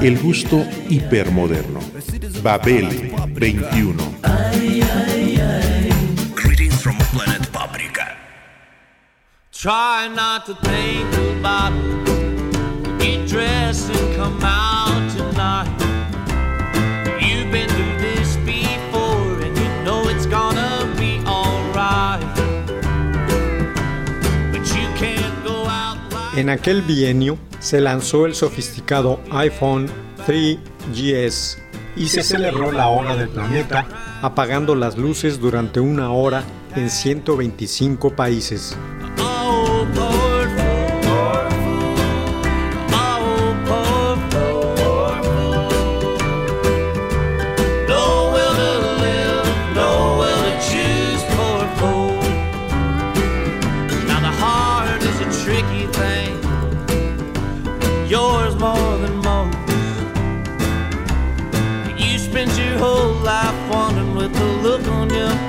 El gusto hipermoderno. Babel 21. Greetings from planet Paprika. Try not to think about it. Get dressed and come out En aquel bienio se lanzó el sofisticado iPhone 3GS y se celebró la hora del planeta apagando las luces durante una hora en 125 países.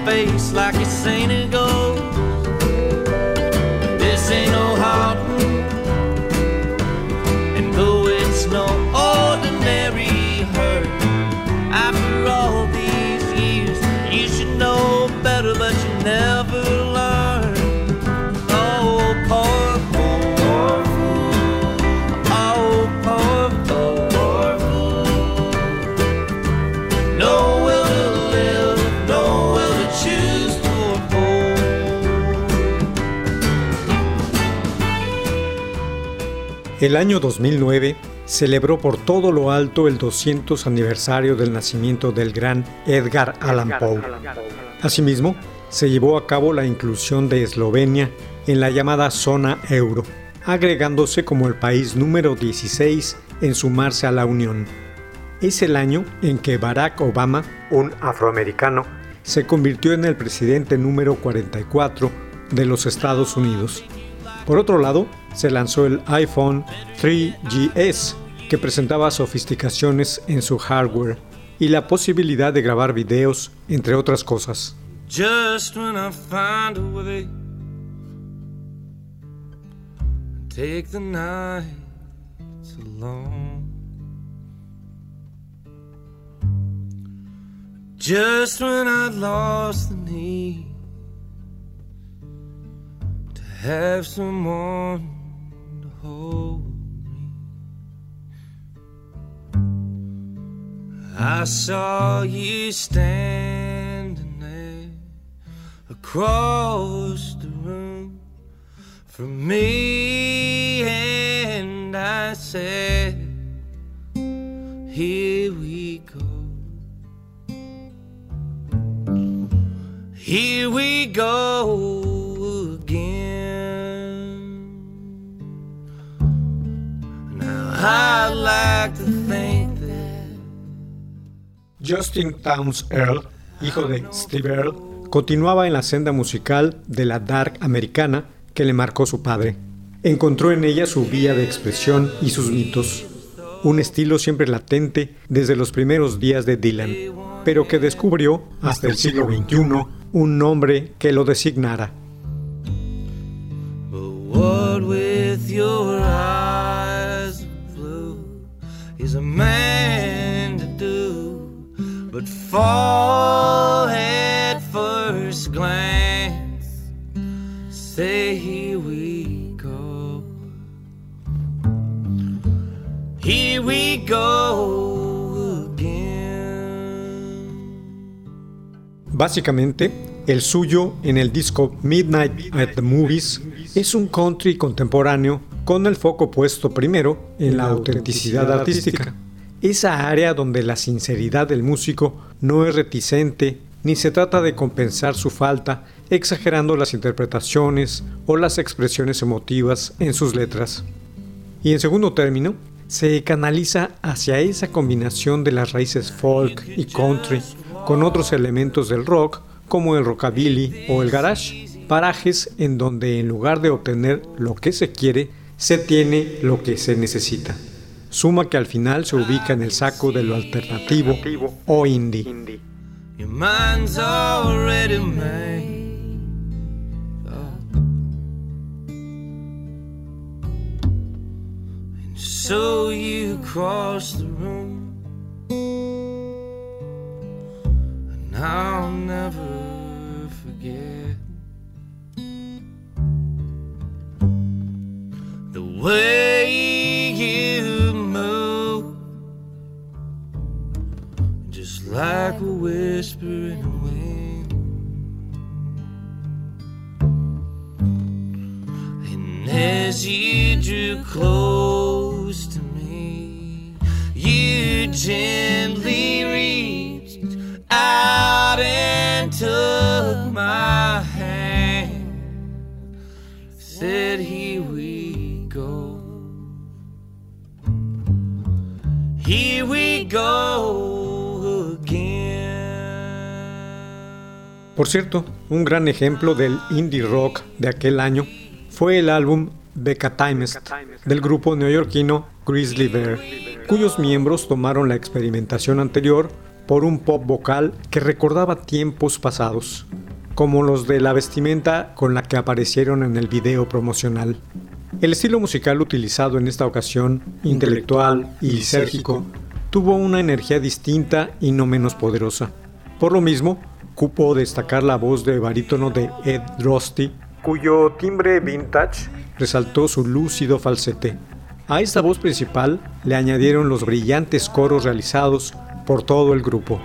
face like you seen it go. El año 2009 celebró por todo lo alto el 200 aniversario del nacimiento del gran Edgar Allan Poe. Asimismo, se llevó a cabo la inclusión de Eslovenia en la llamada zona euro, agregándose como el país número 16 en sumarse a la Unión. Es el año en que Barack Obama, un afroamericano, se convirtió en el presidente número 44 de los Estados Unidos. Por otro lado, se lanzó el iPhone 3GS, que presentaba sofisticaciones en su hardware y la posibilidad de grabar videos, entre otras cosas. Just when I find a way, take the alone. Just when I lost the need have someone to hold me, I saw you standing there across the room from me, and I said, Here we go. Here we go Like to think that. Justin Towns Earl, hijo de Steve Earl, continuaba en la senda musical de la dark americana que le marcó su padre. Encontró en ella su vía de expresión y sus mitos, un estilo siempre latente desde los primeros días de Dylan, pero que descubrió hasta el siglo XXI un nombre que lo designara. But what with your eyes of blue is a man to do but fall at first glance? Say here we go. Here we go again. Básicamente, el suyo en el disco Midnight at the Movies es un country contemporáneo con el foco puesto primero en la autenticidad artística, esa área donde la sinceridad del músico no es reticente ni se trata de compensar su falta exagerando las interpretaciones o las expresiones emotivas en sus letras. Y en segundo término, se canaliza hacia esa combinación de las raíces folk y country con otros elementos del rock como el rockabilly o el garage, parajes en donde en lugar de obtener lo que se quiere, se tiene lo que se necesita. Suma que al final se ubica en el saco de lo alternativo o indie. So you cross the room, and never way you move, just like a whisper in the wind. And as you drew close to me, you gently reached out and took my Por cierto, un gran ejemplo del indie rock de aquel año fue el álbum Becca Timest del grupo neoyorquino Grizzly Bear cuyos miembros tomaron la experimentación anterior por un pop vocal que recordaba tiempos pasados, como los de la vestimenta con la que aparecieron en el video promocional. El estilo musical utilizado en esta ocasión, intelectual y lisérgico, tuvo una energía distinta y no menos poderosa. Por lo mismo, cupo destacar la voz de barítono de Ed Rusty, cuyo timbre vintage resaltó su lúcido falsete. A esta voz principal le añadieron los brillantes coros realizados por todo el grupo.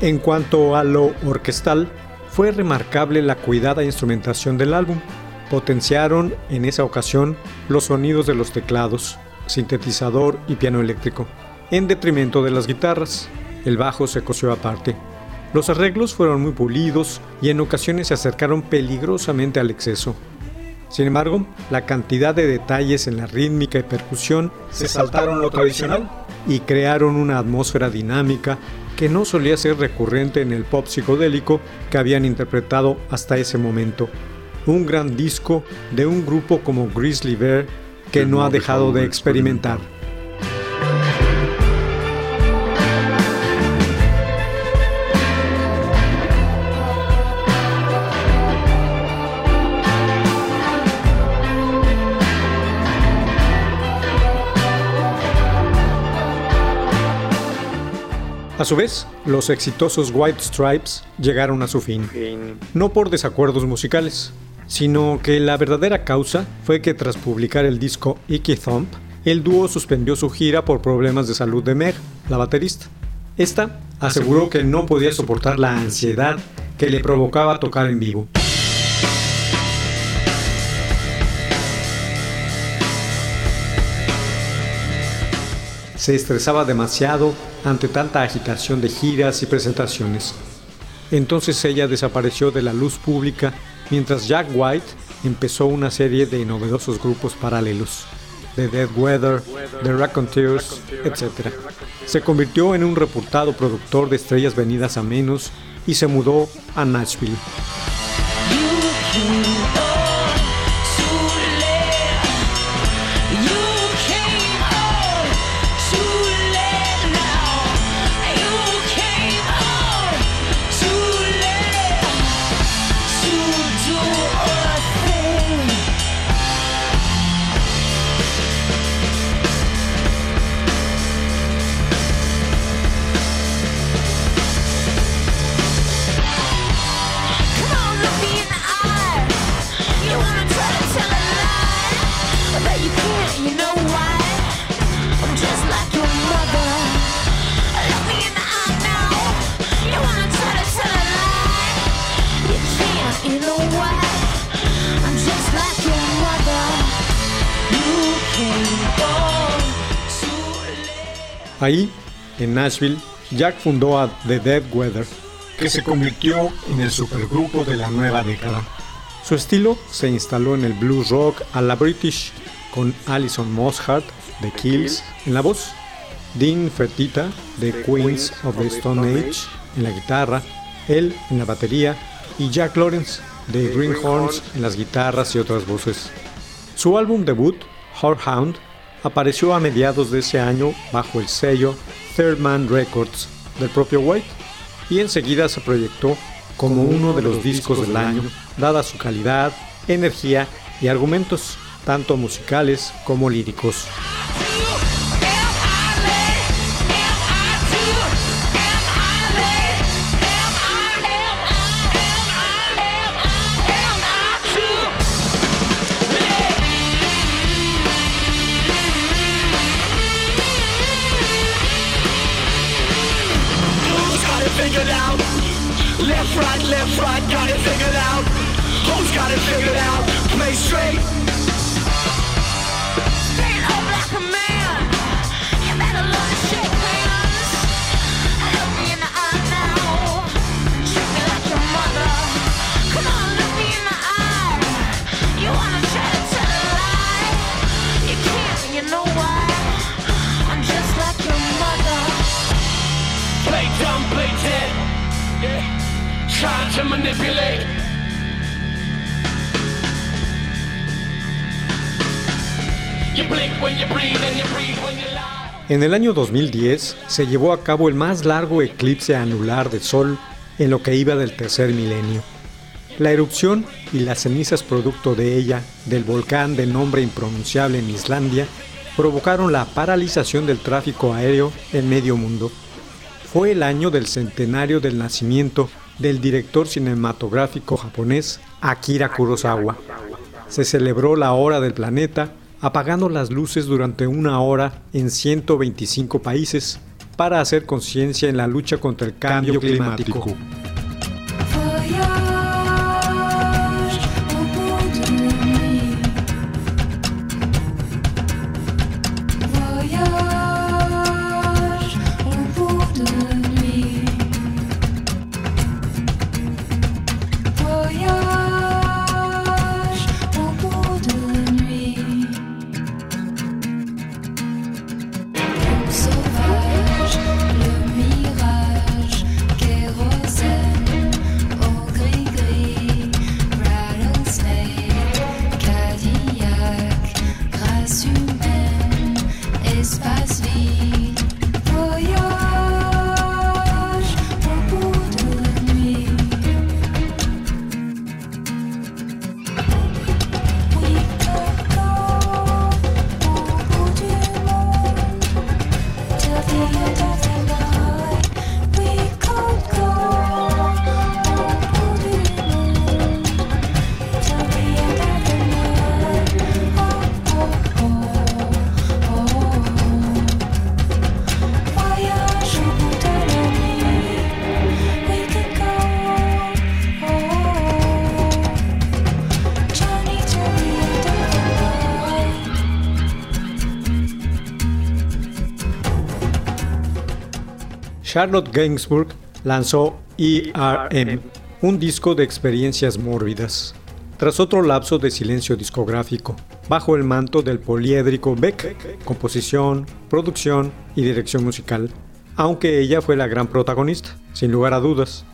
En cuanto a lo orquestal, fue remarcable la cuidada instrumentación del álbum. Potenciaron en esa ocasión los sonidos de los teclados, sintetizador y piano eléctrico, en detrimento de las guitarras. El bajo se cosió aparte. Los arreglos fueron muy pulidos y en ocasiones se acercaron peligrosamente al exceso. Sin embargo, la cantidad de detalles en la rítmica y percusión se saltaron lo tradicional y crearon una atmósfera dinámica que no solía ser recurrente en el pop psicodélico que habían interpretado hasta ese momento. Un gran disco de un grupo como Grizzly Bear que no ha dejado de experimentar. A su vez, los exitosos White Stripes llegaron a su fin, no por desacuerdos musicales, sino que la verdadera causa fue que tras publicar el disco Icky Thump, el dúo suspendió su gira por problemas de salud de Meg, la baterista. Esta aseguró que no podía soportar la ansiedad que le provocaba tocar en vivo. Se estresaba demasiado ante tanta agitación de giras y presentaciones. Entonces ella desapareció de la luz pública mientras Jack White empezó una serie de novedosos grupos paralelos, The Dead Weather, The Raconteurs, etc. Se convirtió en un reputado productor de estrellas venidas a menos y se mudó a Nashville. Ahí, en Nashville, Jack fundó a The Dead Weather, que se convirtió en el supergrupo de la nueva década. Su estilo se instaló en el blues rock a la British, con Alison Mosshart de Kills en la voz, Dean Fertita de Queens of the Stone Age en la guitarra, él en la batería y Jack Lawrence de Greenhorns en las guitarras y otras voces. Su álbum debut, Whorehound, apareció a mediados de ese año bajo el sello Third Man Records del propio White y enseguida se proyectó como uno de los discos del año, dada su calidad, energía y argumentos, tanto musicales como líricos. En el año 2010 se llevó a cabo el más largo eclipse anular de Sol en lo que iba del tercer milenio. La erupción y las cenizas producto de ella del volcán de nombre impronunciable en Islandia provocaron la paralización del tráfico aéreo en medio mundo. Fue el año del centenario del nacimiento del director cinematográfico japonés Akira Kurosawa. Se celebró la hora del planeta apagando las luces durante una hora en 125 países para hacer conciencia en la lucha contra el cambio, climático. Charlotte Gainsbourg lanzó ERM, un disco de experiencias mórbidas. Tras otro lapso de silencio discográfico, bajo el manto del poliédrico Beck, composición, producción y dirección musical, aunque ella fue la gran protagonista, sin lugar a dudas.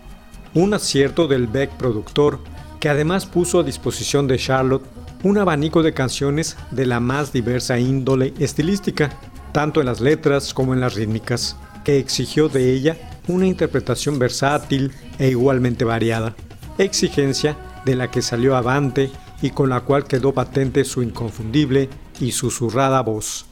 Un acierto del Beck productor, que además puso a disposición de Charlotte un abanico de canciones de la más diversa índole estilística, tanto en las letras como en las rítmicas, que exigió de ella una interpretación versátil e igualmente variada, exigencia de la que salió avante y con la cual quedó patente su inconfundible y susurrada voz.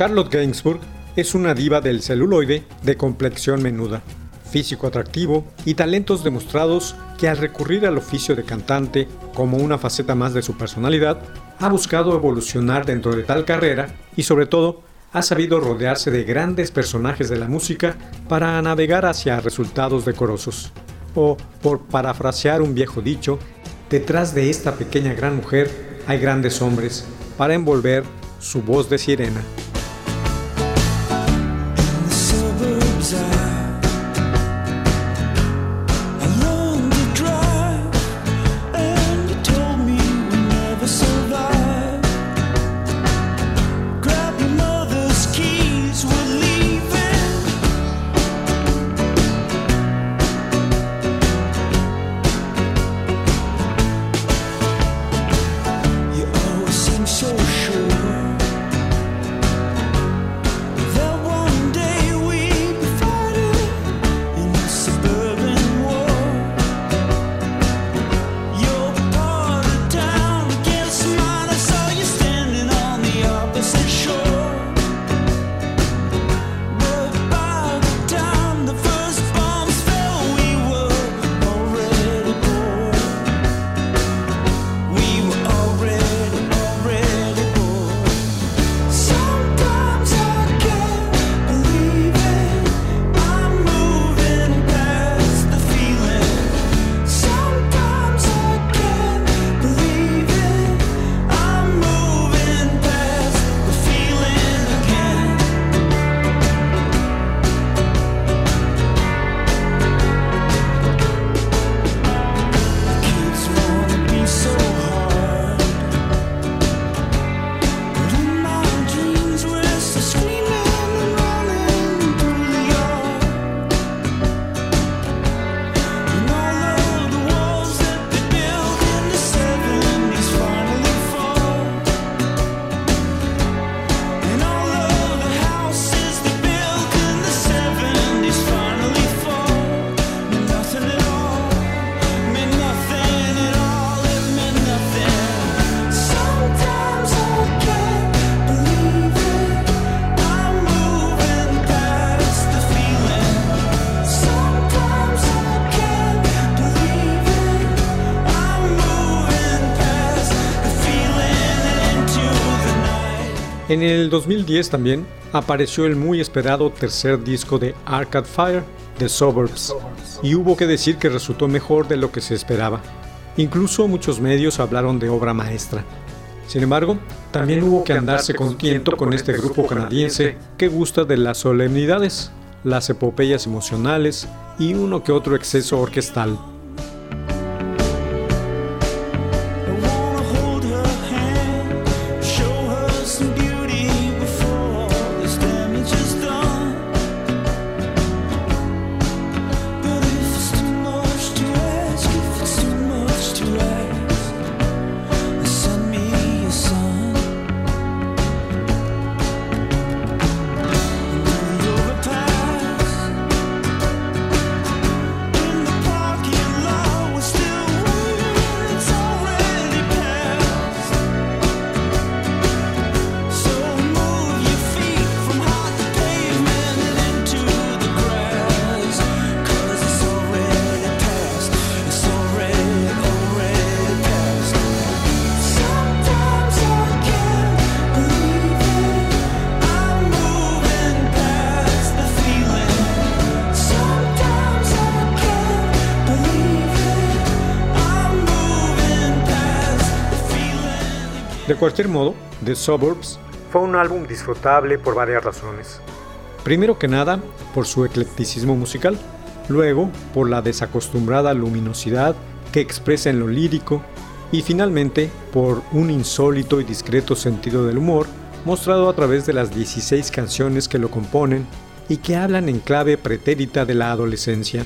Charlotte Gainsbourg es una diva del celuloide de complexión menuda, físico atractivo y talentos demostrados que al recurrir al oficio de cantante como una faceta más de su personalidad, ha buscado evolucionar dentro de tal carrera y sobre todo ha sabido rodearse de grandes personajes de la música para navegar hacia resultados decorosos. O, por parafrasear un viejo dicho, detrás de esta pequeña gran mujer hay grandes hombres para envolver su voz de sirena. En el 2010 también apareció el muy esperado tercer disco de Arcade Fire, The Suburbs, y hubo que decir que resultó mejor de lo que se esperaba. Incluso muchos medios hablaron de obra maestra. Sin embargo, también hubo que andarse contento con este grupo canadiense que gusta de las solemnidades, las epopeyas emocionales y uno que otro exceso orquestal. Cualquier modo, The Suburbs fue un álbum disfrutable por varias razones. Primero que nada, por su eclecticismo musical, luego por la desacostumbrada luminosidad que expresa en lo lírico y finalmente por un insólito y discreto sentido del humor mostrado a través de las 16 canciones que lo componen y que hablan en clave pretérita de la adolescencia,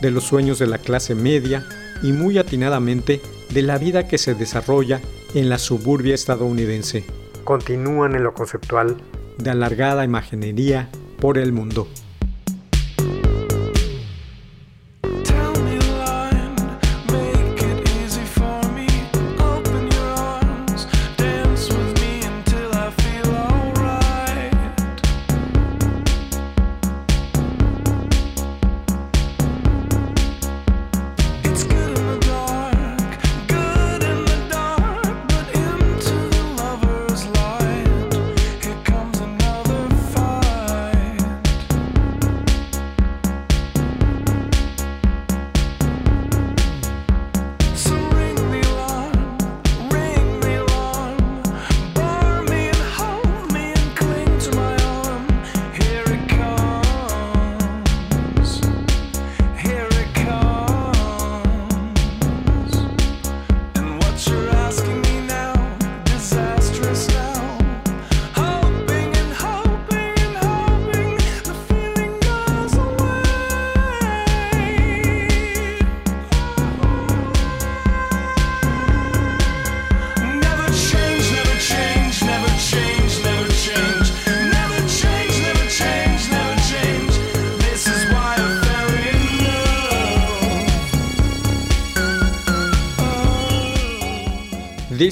de los sueños de la clase media y muy atinadamente de la vida que se desarrolla en la suburbia estadounidense. Continúan en lo conceptual de alargada imaginería por el mundo.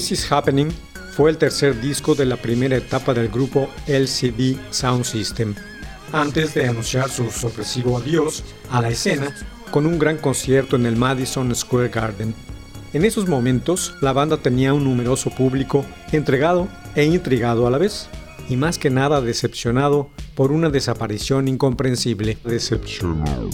This Is Happening fue el tercer disco de la primera etapa del grupo LCD Sound System, antes de anunciar su sorpresivo adiós a la escena con un gran concierto en el Madison Square Garden. En esos momentos, la banda tenía un numeroso público entregado e intrigado a la vez, y más que nada decepcionado por una desaparición incomprensible. Decepcionado.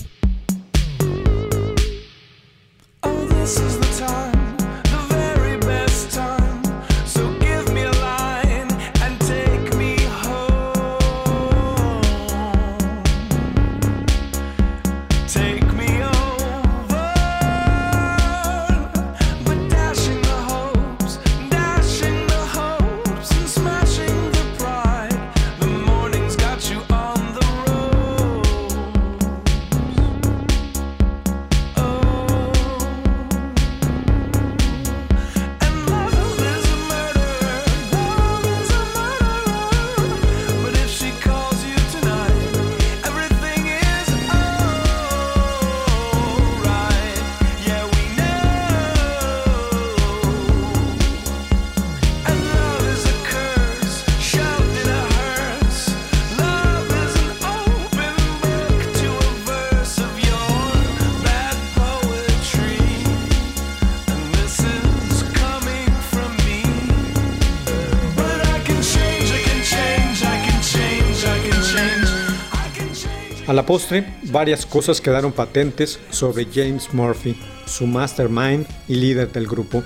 La postre, varias cosas quedaron patentes sobre James Murphy, su mastermind y líder del grupo,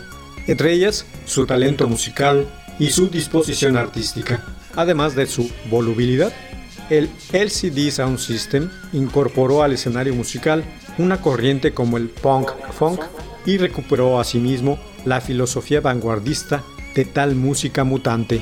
entre ellas su talento musical y su disposición artística, además de su volubilidad. El LCD Sound System incorporó al escenario musical una corriente como el punk funk y recuperó asimismo la filosofía vanguardista de tal música mutante.